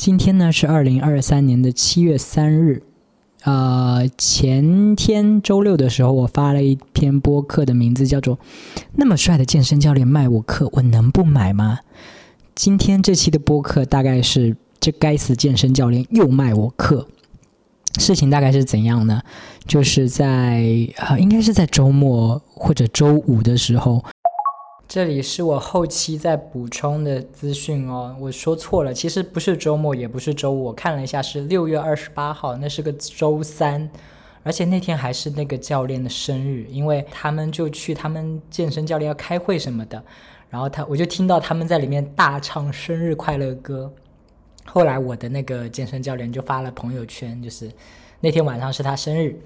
今天呢是二零二三年的七月三日，呃，前天周六的时候，我发了一篇播客，的名字叫做《那么帅的健身教练卖我课，我能不买吗？》今天这期的播客大概是这该死健身教练又卖我课，事情大概是怎样呢？就是在呃，应该是在周末或者周五的时候。这里是我后期在补充的资讯哦，我说错了，其实不是周末，也不是周五，我看了一下是六月二十八号，那是个周三，而且那天还是那个教练的生日，因为他们就去他们健身教练要开会什么的，然后他我就听到他们在里面大唱生日快乐歌，后来我的那个健身教练就发了朋友圈，就是那天晚上是他生日。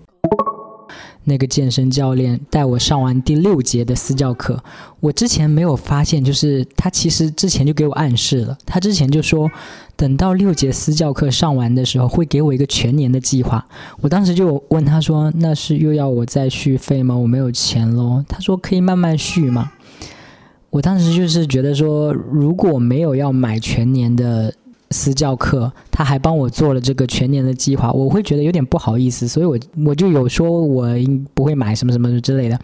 那个健身教练带我上完第六节的私教课，我之前没有发现，就是他其实之前就给我暗示了，他之前就说，等到六节私教课上完的时候，会给我一个全年的计划。我当时就问他说：“那是又要我再续费吗？我没有钱喽。”他说：“可以慢慢续嘛。”我当时就是觉得说，如果没有要买全年的。私教课，他还帮我做了这个全年的计划，我会觉得有点不好意思，所以我我就有说我不会买什么什么之类的。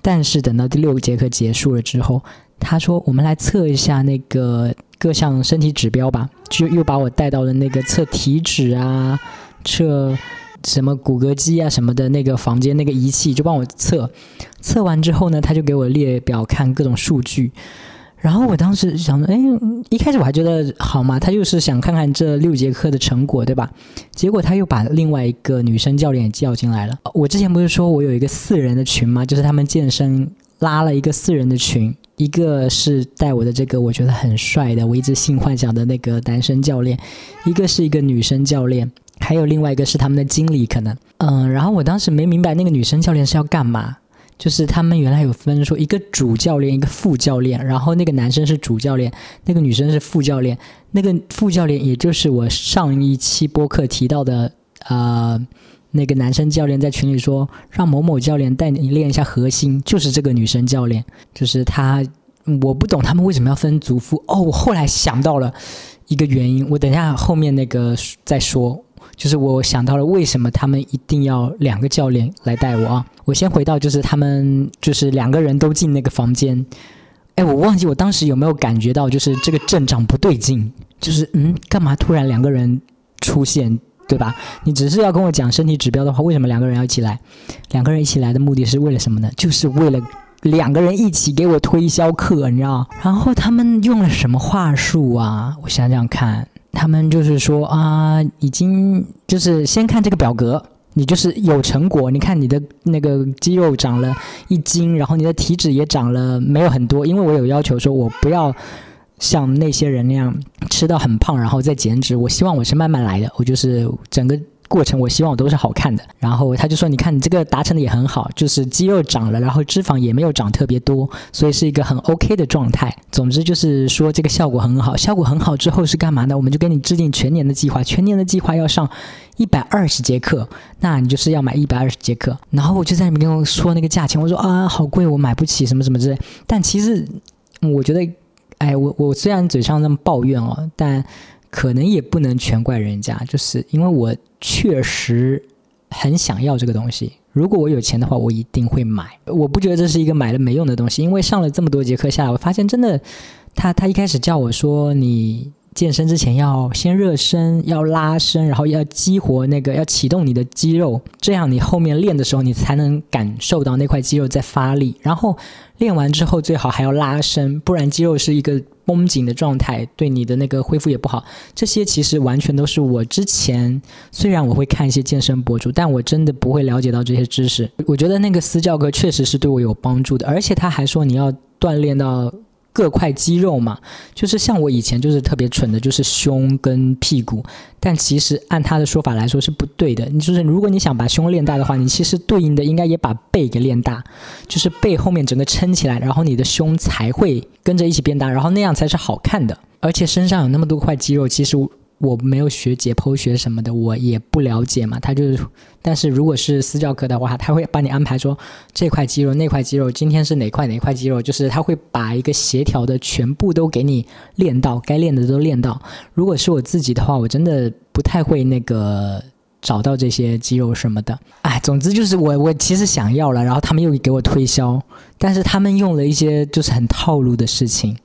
但是等到第六节课结束了之后，他说我们来测一下那个各项身体指标吧，就又把我带到了那个测体脂啊、测什么骨骼肌啊什么的那个房间那个仪器，就帮我测。测完之后呢，他就给我列表看各种数据。然后我当时想着，哎，一开始我还觉得好嘛，他就是想看看这六节课的成果，对吧？结果他又把另外一个女生教练叫进来了。我之前不是说我有一个四人的群吗？就是他们健身拉了一个四人的群，一个是带我的这个我觉得很帅的，我一直性幻想的那个男生教练，一个是一个女生教练，还有另外一个是他们的经理可能。嗯，然后我当时没明白那个女生教练是要干嘛。就是他们原来有分说一个主教练一个副教练，然后那个男生是主教练，那个女生是副教练。那个副教练也就是我上一期播客提到的，呃，那个男生教练在群里说让某某教练带你练一下核心，就是这个女生教练，就是他。我不懂他们为什么要分组副哦，我后来想到了一个原因，我等下后面那个再说。就是我想到了为什么他们一定要两个教练来带我啊？我先回到就是他们就是两个人都进那个房间，哎，我忘记我当时有没有感觉到就是这个阵仗不对劲，就是嗯，干嘛突然两个人出现，对吧？你只是要跟我讲身体指标的话，为什么两个人要一起来？两个人一起来的目的是为了什么呢？就是为了两个人一起给我推销课，你知道？然后他们用了什么话术啊？我想想看。他们就是说啊，已经就是先看这个表格，你就是有成果。你看你的那个肌肉长了一斤，然后你的体脂也长了，没有很多。因为我有要求说，我不要像那些人那样吃到很胖，然后再减脂。我希望我是慢慢来的，我就是整个。过程我希望我都是好看的，然后他就说：“你看你这个达成的也很好，就是肌肉长了，然后脂肪也没有长特别多，所以是一个很 OK 的状态。总之就是说这个效果很好，效果很好之后是干嘛呢？我们就给你制定全年的计划，全年的计划要上一百二十节课，那你就是要买一百二十节课。然后我就在里面跟我说那个价钱，我说啊好贵，我买不起什么什么之类。但其实我觉得，哎，我我虽然嘴上那么抱怨哦，但。可能也不能全怪人家，就是因为我确实很想要这个东西。如果我有钱的话，我一定会买。我不觉得这是一个买了没用的东西，因为上了这么多节课下来，我发现真的，他他一开始叫我说你。健身之前要先热身，要拉伸，然后要激活那个，要启动你的肌肉，这样你后面练的时候，你才能感受到那块肌肉在发力。然后练完之后，最好还要拉伸，不然肌肉是一个绷紧的状态，对你的那个恢复也不好。这些其实完全都是我之前，虽然我会看一些健身博主，但我真的不会了解到这些知识。我觉得那个私教课确实是对我有帮助的，而且他还说你要锻炼到。各块肌肉嘛，就是像我以前就是特别蠢的，就是胸跟屁股。但其实按他的说法来说是不对的。你就是如果你想把胸练大的话，你其实对应的应该也把背给练大，就是背后面整个撑起来，然后你的胸才会跟着一起变大，然后那样才是好看的。而且身上有那么多块肌肉，其实我没有学解剖学什么的，我也不了解嘛。他就是，但是如果是私教课的话，他会帮你安排说这块肌肉、那块肌肉，今天是哪块哪块肌肉，就是他会把一个协调的全部都给你练到，该练的都练到。如果是我自己的话，我真的不太会那个找到这些肌肉什么的。哎，总之就是我我其实想要了，然后他们又给我推销，但是他们用了一些就是很套路的事情。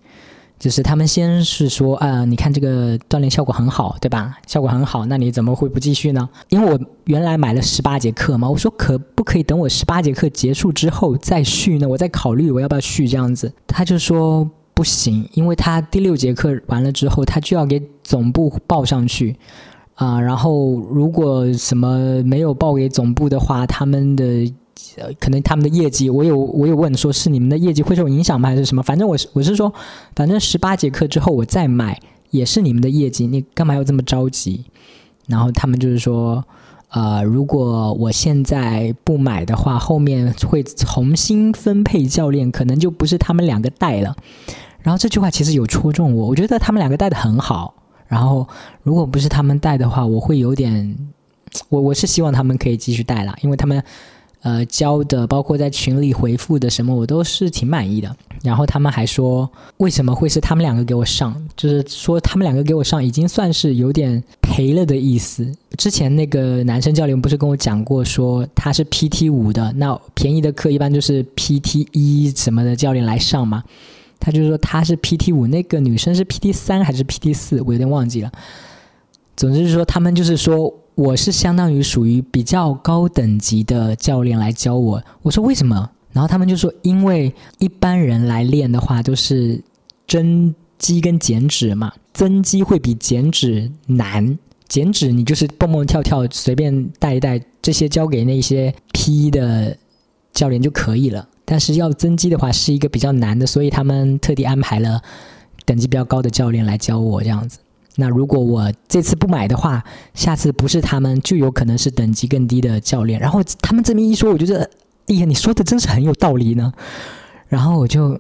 就是他们先是说，啊，你看这个锻炼效果很好，对吧？效果很好，那你怎么会不继续呢？因为我原来买了十八节课嘛，我说可不可以等我十八节课结束之后再续呢？我再考虑我要不要续这样子。他就说不行，因为他第六节课完了之后，他就要给总部报上去，啊，然后如果什么没有报给总部的话，他们的。呃，可能他们的业绩，我有我有问，说是你们的业绩会受影响吗，还是什么？反正我是我是说，反正十八节课之后我再买也是你们的业绩，你干嘛要这么着急？然后他们就是说，呃，如果我现在不买的话，后面会重新分配教练，可能就不是他们两个带了。然后这句话其实有戳中我，我觉得他们两个带的很好。然后如果不是他们带的话，我会有点，我我是希望他们可以继续带了，因为他们。呃，教的包括在群里回复的什么，我都是挺满意的。然后他们还说，为什么会是他们两个给我上？就是说他们两个给我上，已经算是有点赔了的意思。之前那个男生教练不是跟我讲过，说他是 PT 五的，那便宜的课一般就是 PT 一什么的教练来上嘛。他就说他是 PT 五，那个女生是 PT 三还是 PT 四，我有点忘记了。总之是说，他们就是说。我是相当于属于比较高等级的教练来教我。我说为什么？然后他们就说，因为一般人来练的话都是增肌跟减脂嘛，增肌会比减脂难。减脂你就是蹦蹦跳跳随便带一带，这些交给那些 P 的教练就可以了。但是要增肌的话是一个比较难的，所以他们特地安排了等级比较高的教练来教我这样子。那如果我这次不买的话，下次不是他们，就有可能是等级更低的教练。然后他们这么一说，我觉得，哎呀，你说的真是很有道理呢。然后我就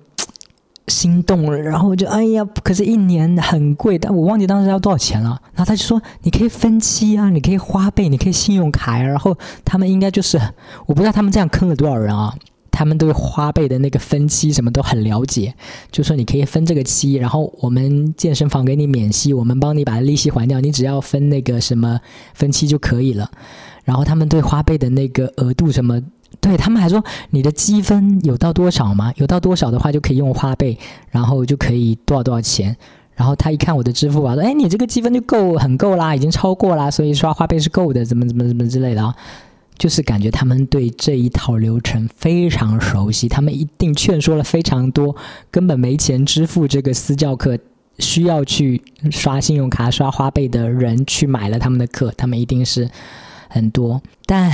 心动了，然后我就，哎呀，可是一年很贵，但我忘记当时要多少钱了。然后他就说，你可以分期啊，你可以花呗，你可以信用卡呀。然后他们应该就是，我不知道他们这样坑了多少人啊。他们对花呗的那个分期什么都很了解，就说你可以分这个期，然后我们健身房给你免息，我们帮你把利息还掉，你只要分那个什么分期就可以了。然后他们对花呗的那个额度什么，对他们还说你的积分有到多少吗？有到多少的话就可以用花呗，然后就可以多少多少钱。然后他一看我的支付宝说，哎，你这个积分就够很够啦，已经超过啦，所以刷花呗是够的，怎么怎么怎么之类的啊。就是感觉他们对这一套流程非常熟悉，他们一定劝说了非常多根本没钱支付这个私教课，需要去刷信用卡、刷花呗的人去买了他们的课，他们一定是很多。但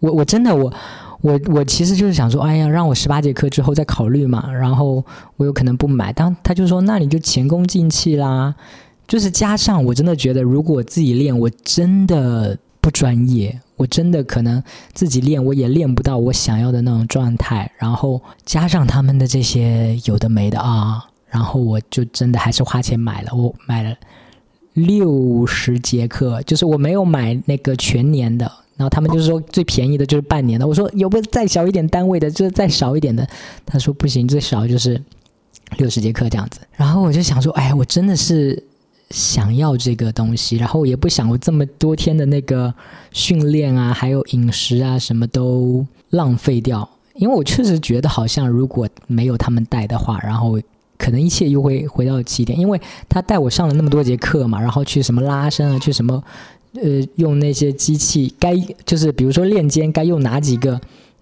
我我真的我我我其实就是想说，哎呀，让我十八节课之后再考虑嘛，然后我有可能不买。当他就说，那你就前功尽弃啦。就是加上我真的觉得，如果自己练，我真的不专业。我真的可能自己练，我也练不到我想要的那种状态。然后加上他们的这些有的没的啊，然后我就真的还是花钱买了。我买了六十节课，就是我没有买那个全年的。然后他们就是说最便宜的就是半年的。我说有没有再小一点单位的，就是再少一点的？他说不行，最少就是六十节课这样子。然后我就想说，哎，我真的是。想要这个东西，然后也不想我这么多天的那个训练啊，还有饮食啊，什么都浪费掉。因为我确实觉得，好像如果没有他们带的话，然后可能一切又会回到起点。因为他带我上了那么多节课嘛，然后去什么拉伸啊，去什么呃用那些机器，该就是比如说练肩该用哪几个，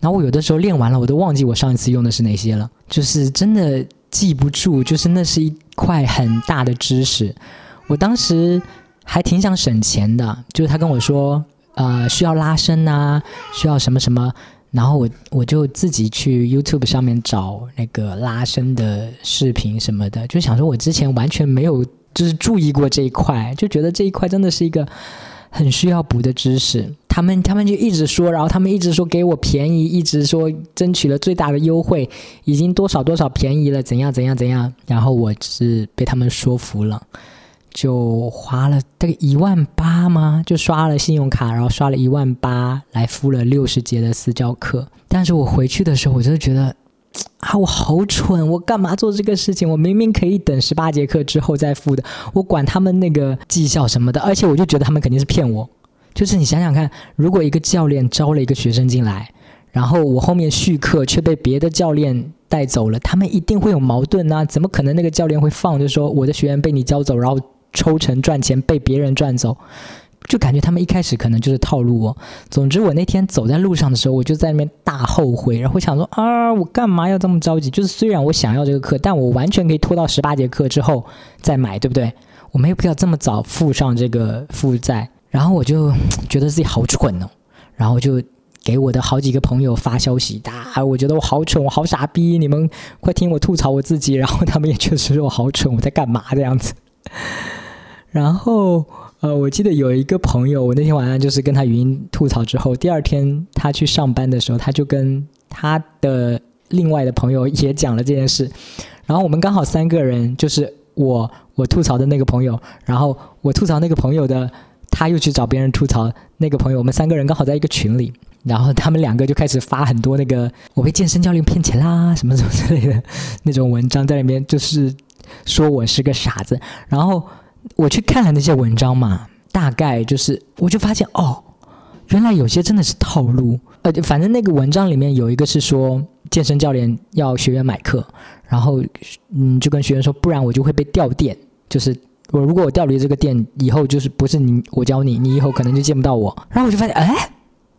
然后我有的时候练完了，我都忘记我上一次用的是哪些了，就是真的记不住，就是那是一块很大的知识。我当时还挺想省钱的，就是他跟我说，呃，需要拉伸啊，需要什么什么，然后我我就自己去 YouTube 上面找那个拉伸的视频什么的，就想说，我之前完全没有就是注意过这一块，就觉得这一块真的是一个很需要补的知识。他们他们就一直说，然后他们一直说给我便宜，一直说争取了最大的优惠，已经多少多少便宜了，怎样怎样怎样，然后我是被他们说服了。就花了大概一万八吗？就刷了信用卡，然后刷了一万八来付了六十节的私教课。但是我回去的时候，我就觉得啊，我好蠢，我干嘛做这个事情？我明明可以等十八节课之后再付的，我管他们那个绩效什么的。而且我就觉得他们肯定是骗我。就是你想想看，如果一个教练招了一个学生进来，然后我后面续课却被别的教练带走了，他们一定会有矛盾啊！怎么可能那个教练会放就说我的学员被你教走，然后？抽成赚钱被别人赚走，就感觉他们一开始可能就是套路我。总之，我那天走在路上的时候，我就在那边大后悔，然后想说啊，我干嘛要这么着急？就是虽然我想要这个课，但我完全可以拖到十八节课之后再买，对不对？我没有必要这么早付上这个负债。然后我就觉得自己好蠢哦，然后就给我的好几个朋友发消息，啊，我觉得我好蠢，我好傻逼，你们快听我吐槽我自己。然后他们也确实说我好蠢，我在干嘛这样子。然后，呃，我记得有一个朋友，我那天晚上就是跟他语音吐槽之后，第二天他去上班的时候，他就跟他的另外的朋友也讲了这件事。然后我们刚好三个人，就是我我吐槽的那个朋友，然后我吐槽那个朋友的，他又去找别人吐槽那个朋友，我们三个人刚好在一个群里，然后他们两个就开始发很多那个我被健身教练骗钱啦什么什么之类的那种文章在里面，就是说我是个傻子，然后。我去看了那些文章嘛，大概就是，我就发现哦，原来有些真的是套路。呃，反正那个文章里面有一个是说，健身教练要学员买课，然后嗯，就跟学员说，不然我就会被调店。就是我如果我调离这个店，以后就是不是你我教你，你以后可能就见不到我。然后我就发现，哎。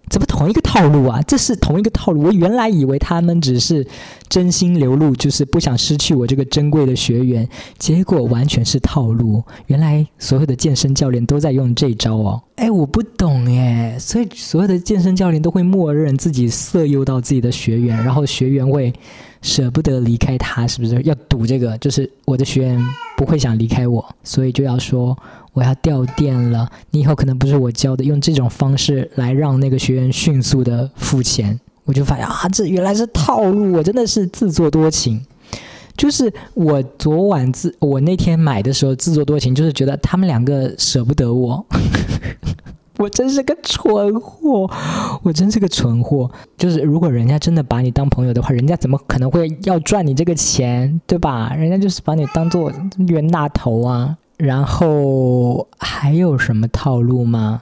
怎么同一个套路啊？这是同一个套路。我原来以为他们只是真心流露，就是不想失去我这个珍贵的学员，结果完全是套路。原来所有的健身教练都在用这招哦。哎，我不懂哎。所以所有的健身教练都会默认自己色诱到自己的学员，然后学员会舍不得离开他，是不是？要赌这个，就是我的学员不会想离开我，所以就要说。我要掉电了，你以后可能不是我教的，用这种方式来让那个学员迅速的付钱，我就发现啊，这原来是套路，我真的是自作多情。就是我昨晚自我那天买的时候自作多情，就是觉得他们两个舍不得我，我真是个蠢货，我真是个蠢货。就是如果人家真的把你当朋友的话，人家怎么可能会要赚你这个钱，对吧？人家就是把你当做冤大头啊。然后还有什么套路吗？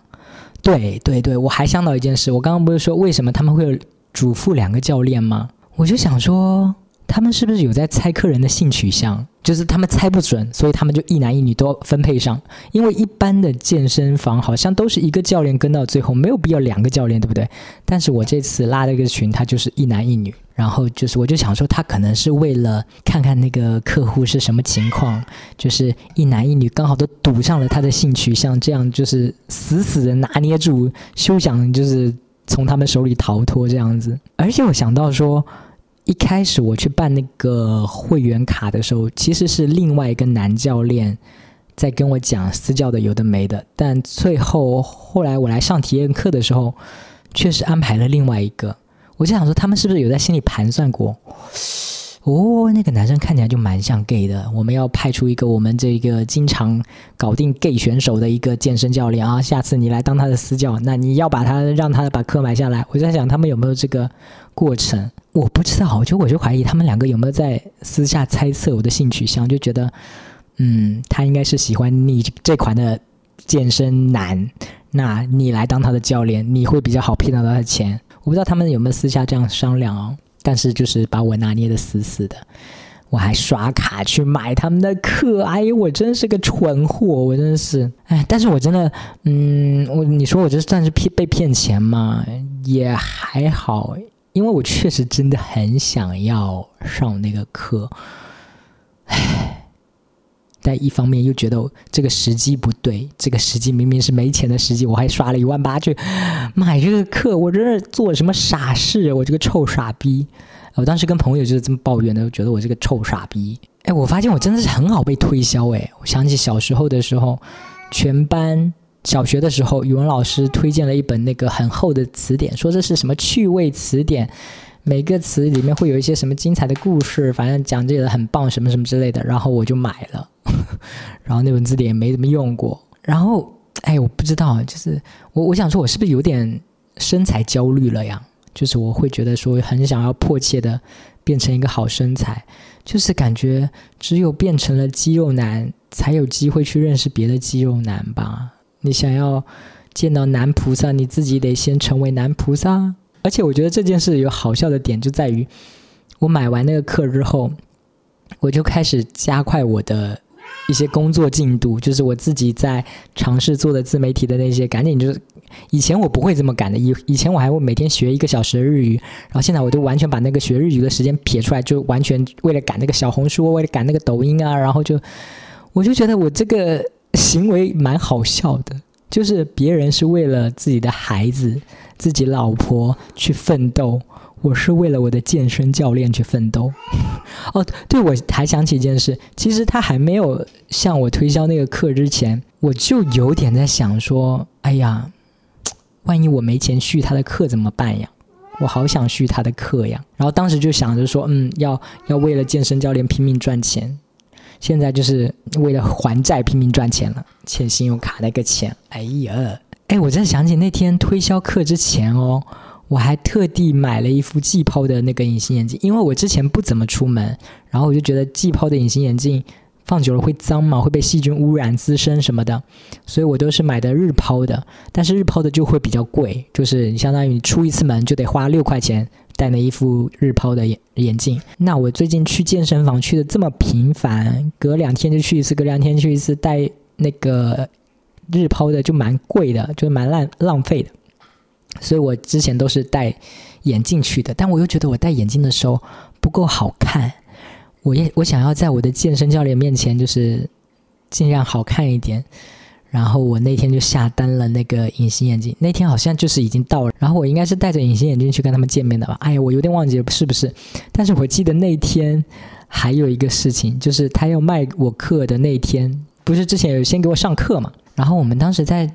对对对，我还想到一件事，我刚刚不是说为什么他们会嘱咐两个教练吗？我就想说，他们是不是有在猜客人的性取向？就是他们猜不准，所以他们就一男一女都分配上。因为一般的健身房好像都是一个教练跟到最后，没有必要两个教练，对不对？但是我这次拉了一个群，他就是一男一女。然后就是，我就想说，他可能是为了看看那个客户是什么情况，就是一男一女刚好都赌上了他的性取向，这样就是死死的拿捏住，休想就是从他们手里逃脱这样子。而且我想到说，一开始我去办那个会员卡的时候，其实是另外一个男教练在跟我讲私教的有的没的，但最后后来我来上体验课的时候，确实安排了另外一个。我就想说，他们是不是有在心里盘算过？哦，那个男生看起来就蛮像 gay 的。我们要派出一个我们这个经常搞定 gay 选手的一个健身教练啊，下次你来当他的私教，那你要把他让他把课买下来。我在想，他们有没有这个过程？我不知道，就我就怀疑他们两个有没有在私下猜测我的性取向，就觉得，嗯，他应该是喜欢你这款的健身男，那你来当他的教练，你会比较好骗到他的钱。我不知道他们有没有私下这样商量哦，但是就是把我拿捏的死死的，我还刷卡去买他们的课，哎呦，我真是个蠢货，我真的是，哎，但是我真的，嗯，我你说我这算是骗被骗钱吗？也还好，因为我确实真的很想要上那个课，唉。但一方面又觉得这个时机不对，这个时机明明是没钱的时机，我还刷了一万八去买这个课，我这是做什么傻事？我这个臭傻逼！我当时跟朋友就是这么抱怨的，觉得我这个臭傻逼。哎，我发现我真的是很好被推销哎！我想起小时候的时候，全班小学的时候，语文老师推荐了一本那个很厚的词典，说这是什么趣味词典。每个词里面会有一些什么精彩的故事，反正讲解的很棒，什么什么之类的，然后我就买了，然后那本字典也没怎么用过，然后哎，我不知道，就是我我想说，我是不是有点身材焦虑了呀？就是我会觉得说，很想要迫切的变成一个好身材，就是感觉只有变成了肌肉男，才有机会去认识别的肌肉男吧？你想要见到男菩萨，你自己得先成为男菩萨。而且我觉得这件事有好笑的点就在于，我买完那个课之后，我就开始加快我的一些工作进度，就是我自己在尝试做的自媒体的那些，赶紧就是以前我不会这么赶的，以以前我还会每天学一个小时的日语，然后现在我就完全把那个学日语的时间撇出来，就完全为了赶那个小红书，为了赶那个抖音啊，然后就我就觉得我这个行为蛮好笑的。就是别人是为了自己的孩子、自己老婆去奋斗，我是为了我的健身教练去奋斗。哦，对，我还想起一件事，其实他还没有向我推销那个课之前，我就有点在想说，哎呀，万一我没钱续他的课怎么办呀？我好想续他的课呀。然后当时就想着说，嗯，要要为了健身教练拼命赚钱。现在就是为了还债拼命赚钱了，欠信用卡那个钱。哎呀，哎，我在想起那天推销课之前哦，我还特地买了一副季抛的那个隐形眼镜，因为我之前不怎么出门，然后我就觉得季抛的隐形眼镜放久了会脏嘛，会被细菌污染滋生什么的，所以我都是买的日抛的。但是日抛的就会比较贵，就是你相当于你出一次门就得花六块钱。戴那一副日抛的眼眼镜，那我最近去健身房去的这么频繁，隔两天就去一次，隔两天去一次，戴那个日抛的就蛮贵的，就蛮浪浪费的。所以我之前都是戴眼镜去的，但我又觉得我戴眼镜的时候不够好看，我也我想要在我的健身教练面前就是尽量好看一点。然后我那天就下单了那个隐形眼镜，那天好像就是已经到了。然后我应该是戴着隐形眼镜去跟他们见面的吧？哎呀，我有点忘记了是不是？但是我记得那天还有一个事情，就是他要卖我课的那天，不是之前有先给我上课嘛？然后我们当时在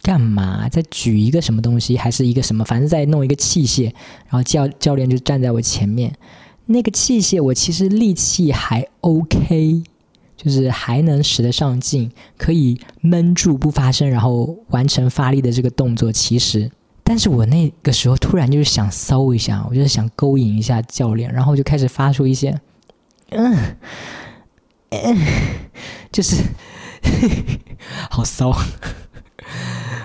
干嘛？在举一个什么东西，还是一个什么？反正在弄一个器械。然后教教练就站在我前面，那个器械我其实力气还 OK。就是还能使得上劲，可以闷住不发声，然后完成发力的这个动作。其实，但是我那个时候突然就是想骚一下，我就是想勾引一下教练，然后就开始发出一些，嗯，嗯，就是好骚。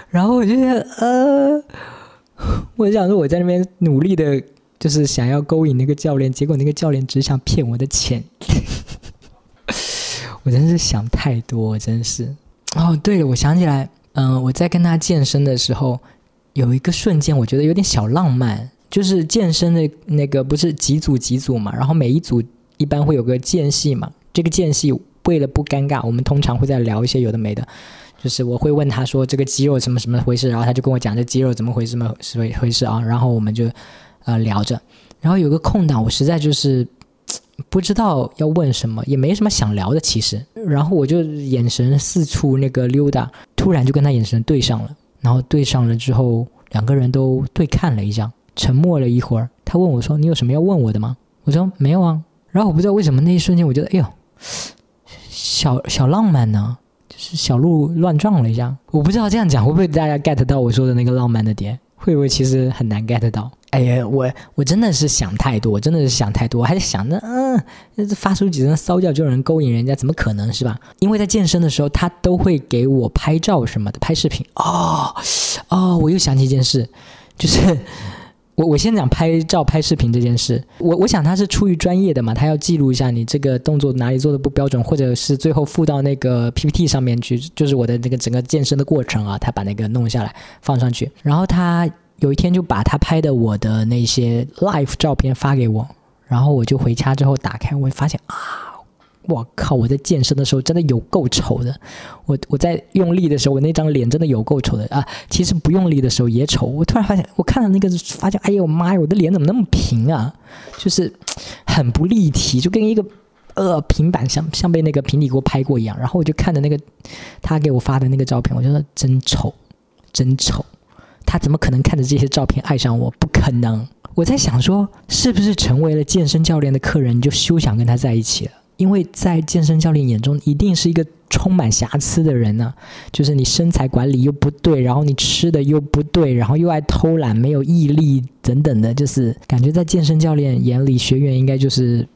然后我就觉得，呃，我想说我在那边努力的，就是想要勾引那个教练，结果那个教练只想骗我的钱。我真是想太多，真是。哦，对了，我想起来，嗯，我在跟他健身的时候，有一个瞬间，我觉得有点小浪漫。就是健身的那个不是几组几组嘛，然后每一组一般会有个间隙嘛。这个间隙为了不尴尬，我们通常会在聊一些有的没的。就是我会问他说这个肌肉什么什么回事，然后他就跟我讲这肌肉怎么回事么回回事啊，然后我们就呃聊着。然后有个空档，我实在就是。不知道要问什么，也没什么想聊的，其实。然后我就眼神四处那个溜达，突然就跟他眼神对上了。然后对上了之后，两个人都对看了一下，沉默了一会儿。他问我说：“你有什么要问我的吗？”我说：“没有啊。”然后我不知道为什么那一瞬间，我觉得哎呦，小小浪漫呢，就是小鹿乱撞了一下。我不知道这样讲会不会大家 get 到我说的那个浪漫的点。会不会其实很难 get 到？哎呀，我我真的是想太多，真的是想太多，我还在想着，嗯，发出几声骚叫就有人勾引人家，怎么可能是吧？因为在健身的时候，他都会给我拍照什么的，拍视频。哦哦，我又想起一件事，就是。我我先讲拍照拍视频这件事，我我想他是出于专业的嘛，他要记录一下你这个动作哪里做的不标准，或者是最后附到那个 PPT 上面去，就是我的那个整个健身的过程啊，他把那个弄下来放上去，然后他有一天就把他拍的我的那些 life 照片发给我，然后我就回家之后打开，我发现啊。我靠！我在健身的时候真的有够丑的，我我在用力的时候，我那张脸真的有够丑的啊！其实不用力的时候也丑。我突然发现，我看到那个，发现，哎呦妈呀，我的脸怎么那么平啊？就是很不立体，就跟一个呃平板像像被那个平底锅拍过一样。然后我就看着那个他给我发的那个照片，我觉得真丑，真丑。他怎么可能看着这些照片爱上我？不可能。我在想说，是不是成为了健身教练的客人，你就休想跟他在一起了？因为在健身教练眼中，一定是一个充满瑕疵的人呢。就是你身材管理又不对，然后你吃的又不对，然后又爱偷懒，没有毅力等等的，就是感觉在健身教练眼里，学员应该就是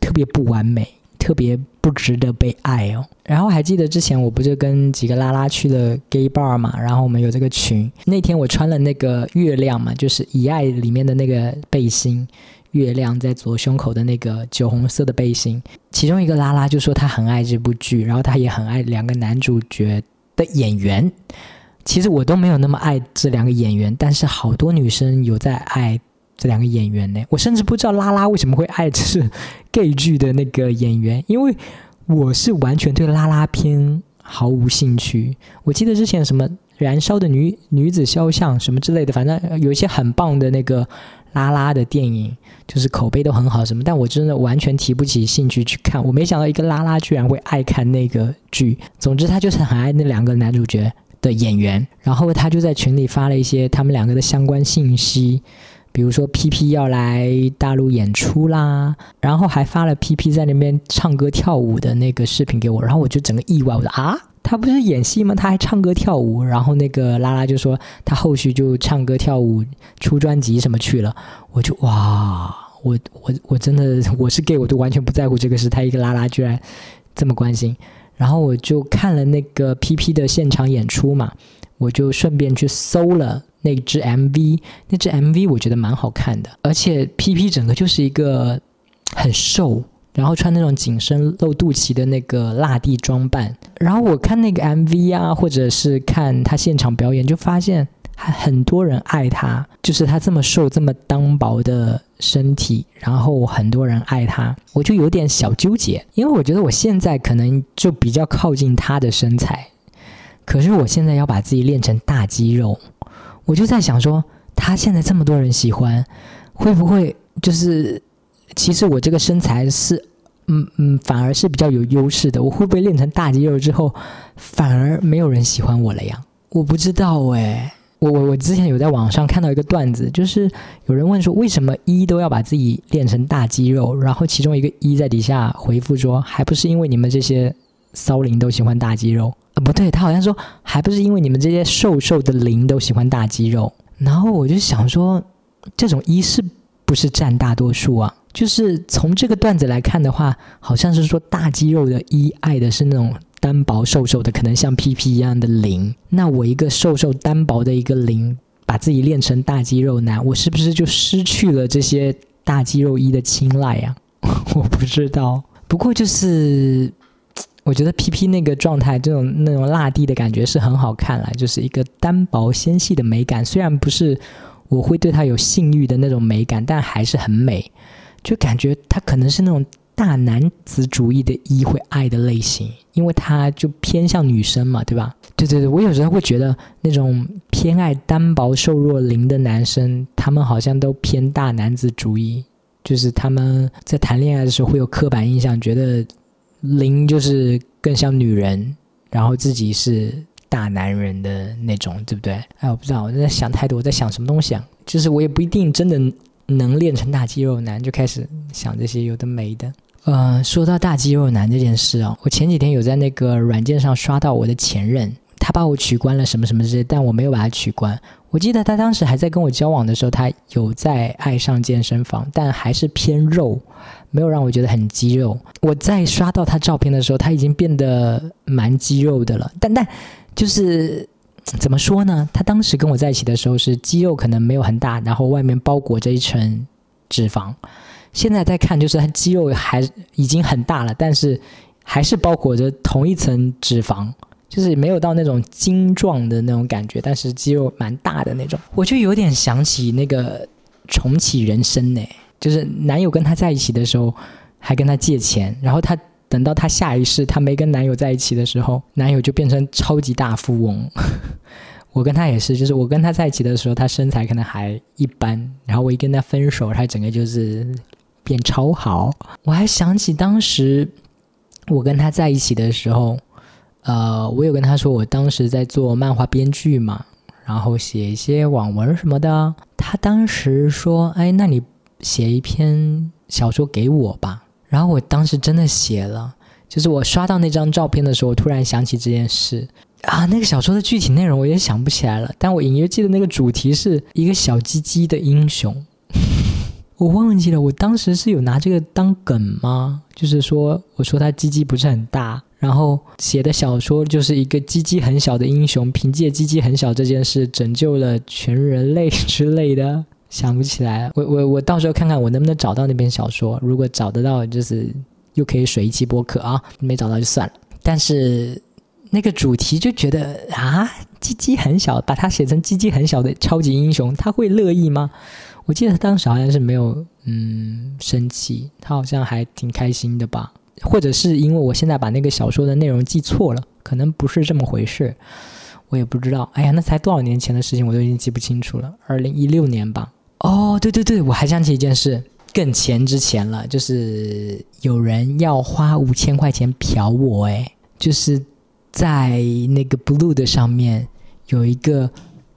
特别不完美。特别不值得被爱哦。然后还记得之前我不就跟几个拉拉去了 gay bar 嘛？然后我们有这个群。那天我穿了那个月亮嘛，就是《以爱》里面的那个背心，月亮在左胸口的那个酒红色的背心。其中一个拉拉就说他很爱这部剧，然后他也很爱两个男主角的演员。其实我都没有那么爱这两个演员，但是好多女生有在爱。这两个演员呢，我甚至不知道拉拉为什么会爱这是 gay 剧的那个演员，因为我是完全对拉拉片毫无兴趣。我记得之前什么《燃烧的女女子肖像》什么之类的，反正有一些很棒的那个拉拉的电影，就是口碑都很好什么，但我真的完全提不起兴趣去看。我没想到一个拉拉居然会爱看那个剧。总之，他就是很爱那两个男主角的演员，然后他就在群里发了一些他们两个的相关信息。比如说，P P 要来大陆演出啦，然后还发了 P P 在那边唱歌跳舞的那个视频给我，然后我就整个意外，我说啊，他不是演戏吗？他还唱歌跳舞。然后那个拉拉就说他后续就唱歌跳舞出专辑什么去了，我就哇，我我我真的我是 gay，我都完全不在乎这个事，他一个拉拉居然这么关心。然后我就看了那个 P P 的现场演出嘛，我就顺便去搜了。那支 MV，那支 MV 我觉得蛮好看的，而且 PP 整个就是一个很瘦，然后穿那种紧身露肚脐的那个辣地装扮。然后我看那个 MV 啊，或者是看他现场表演，就发现很多人爱他，就是他这么瘦、这么单薄的身体，然后很多人爱他，我就有点小纠结，因为我觉得我现在可能就比较靠近他的身材，可是我现在要把自己练成大肌肉。我就在想说，他现在这么多人喜欢，会不会就是其实我这个身材是，嗯嗯，反而是比较有优势的。我会不会练成大肌肉之后，反而没有人喜欢我了呀？我不知道哎。我我我之前有在网上看到一个段子，就是有人问说，为什么一都要把自己练成大肌肉？然后其中一个一在底下回复说，还不是因为你们这些骚灵都喜欢大肌肉啊。不对，他好像说还不是因为你们这些瘦瘦的灵都喜欢大肌肉，然后我就想说，这种一是不是占大多数啊？就是从这个段子来看的话，好像是说大肌肉的一爱的是那种单薄瘦瘦的，可能像 P P 一样的零。那我一个瘦瘦单薄的一个零，把自己练成大肌肉男，我是不是就失去了这些大肌肉一的青睐呀？我不知道，不过就是。我觉得 P P 那个状态，这种那种辣地的感觉是很好看了，就是一个单薄纤细的美感。虽然不是我会对他有性欲的那种美感，但还是很美。就感觉他可能是那种大男子主义的一会爱的类型，因为他就偏向女生嘛，对吧？对对对，我有时候会觉得那种偏爱单薄瘦弱龄的男生，他们好像都偏大男子主义，就是他们在谈恋爱的时候会有刻板印象，觉得。零就是更像女人，然后自己是大男人的那种，对不对？哎，我不知道，我在想太多，我在想什么东西啊？就是我也不一定真的能练成大肌肉男，就开始想这些有的没的。呃，说到大肌肉男这件事啊，我前几天有在那个软件上刷到我的前任，他把我取关了什么什么之类，但我没有把他取关。我记得他当时还在跟我交往的时候，他有在爱上健身房，但还是偏肉，没有让我觉得很肌肉。我在刷到他照片的时候，他已经变得蛮肌肉的了。但但就是怎么说呢？他当时跟我在一起的时候是肌肉可能没有很大，然后外面包裹着一层脂肪。现在再看，就是他肌肉还已经很大了，但是还是包裹着同一层脂肪。就是没有到那种精壮的那种感觉，但是肌肉蛮大的那种，我就有点想起那个重启人生呢。就是男友跟他在一起的时候，还跟他借钱，然后他等到他下一世他没跟男友在一起的时候，男友就变成超级大富翁。我跟他也是，就是我跟他在一起的时候，他身材可能还一般，然后我一跟他分手，他整个就是变超好。我还想起当时我跟他在一起的时候。呃，我有跟他说，我当时在做漫画编剧嘛，然后写一些网文什么的。他当时说：“哎，那你写一篇小说给我吧。”然后我当时真的写了，就是我刷到那张照片的时候，我突然想起这件事啊。那个小说的具体内容我也想不起来了，但我隐约记得那个主题是一个小鸡鸡的英雄。我忘记了，我当时是有拿这个当梗吗？就是说，我说他鸡鸡不是很大，然后写的小说就是一个鸡鸡很小的英雄，凭借鸡鸡很小这件事拯救了全人类之类的，想不起来。我我我到时候看看我能不能找到那篇小说，如果找得到，就是又可以水一期播客啊；没找到就算了。但是那个主题就觉得啊，鸡鸡很小，把它写成鸡鸡很小的超级英雄，他会乐意吗？我记得他当时好像是没有嗯生气，他好像还挺开心的吧？或者是因为我现在把那个小说的内容记错了，可能不是这么回事，我也不知道。哎呀，那才多少年前的事情，我都已经记不清楚了。二零一六年吧？哦，对对对，我还想起一件事，更前之前了，就是有人要花五千块钱嫖我，哎，就是在那个 Blue 的上面有一个。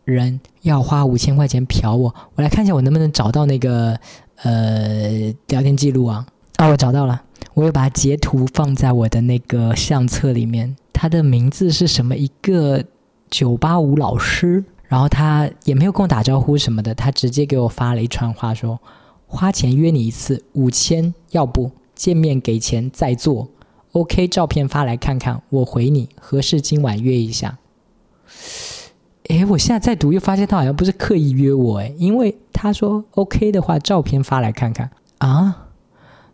人要花五千块钱嫖我，我来看一下我能不能找到那个呃聊天记录啊？啊，我找到了，我又把截图放在我的那个相册里面。他的名字是什么？一个九八五老师，然后他也没有跟我打招呼什么的，他直接给我发了一串话，说花钱约你一次五千，要不见面给钱再做，OK，照片发来看看，我回你，合适今晚约一下。哎，我现在在读，又发现他好像不是刻意约我，哎，因为他说 OK 的话，照片发来看看啊，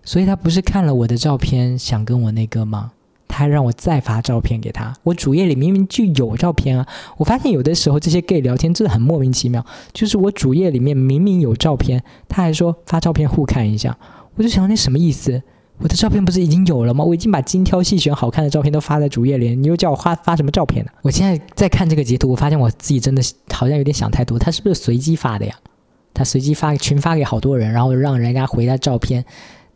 所以他不是看了我的照片想跟我那个吗？他还让我再发照片给他，我主页里明明就有照片啊。我发现有的时候这些 gay 聊天真的很莫名其妙，就是我主页里面明明有照片，他还说发照片互看一下，我就想你什么意思？我的照片不是已经有了吗？我已经把精挑细选好看的照片都发在主页里，你又叫我发发什么照片呢？我现在在看这个截图，我发现我自己真的好像有点想太多。他是不是随机发的呀？他随机发群发给好多人，然后让人家回他照片，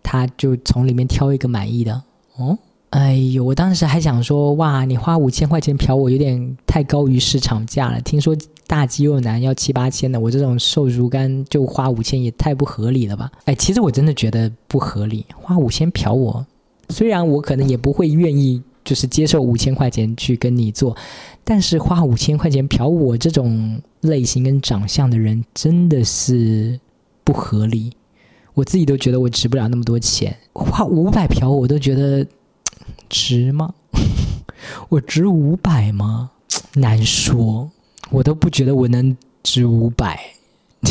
他就从里面挑一个满意的。哦，哎呦，我当时还想说，哇，你花五千块钱嫖我，有点太高于市场价了。听说。大肌肉男要七八千的，我这种瘦如干就花五千也太不合理了吧？哎，其实我真的觉得不合理，花五千嫖我，虽然我可能也不会愿意，就是接受五千块钱去跟你做，但是花五千块钱嫖我这种类型跟长相的人真的是不合理，我自己都觉得我值不了那么多钱，花五百嫖我都觉得值吗？我值五百吗？难说。我都不觉得我能值五百，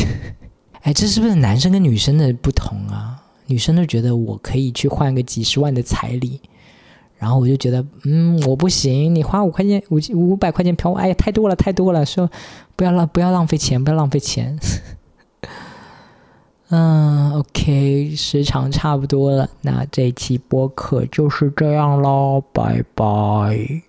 哎，这是不是男生跟女生的不同啊？女生都觉得我可以去换个几十万的彩礼，然后我就觉得，嗯，我不行，你花五块钱五五百块钱嫖我，哎呀，太多了，太多了，说不要浪不要浪费钱，不要浪费钱。嗯，OK，时长差不多了，那这期播客就是这样喽，拜拜。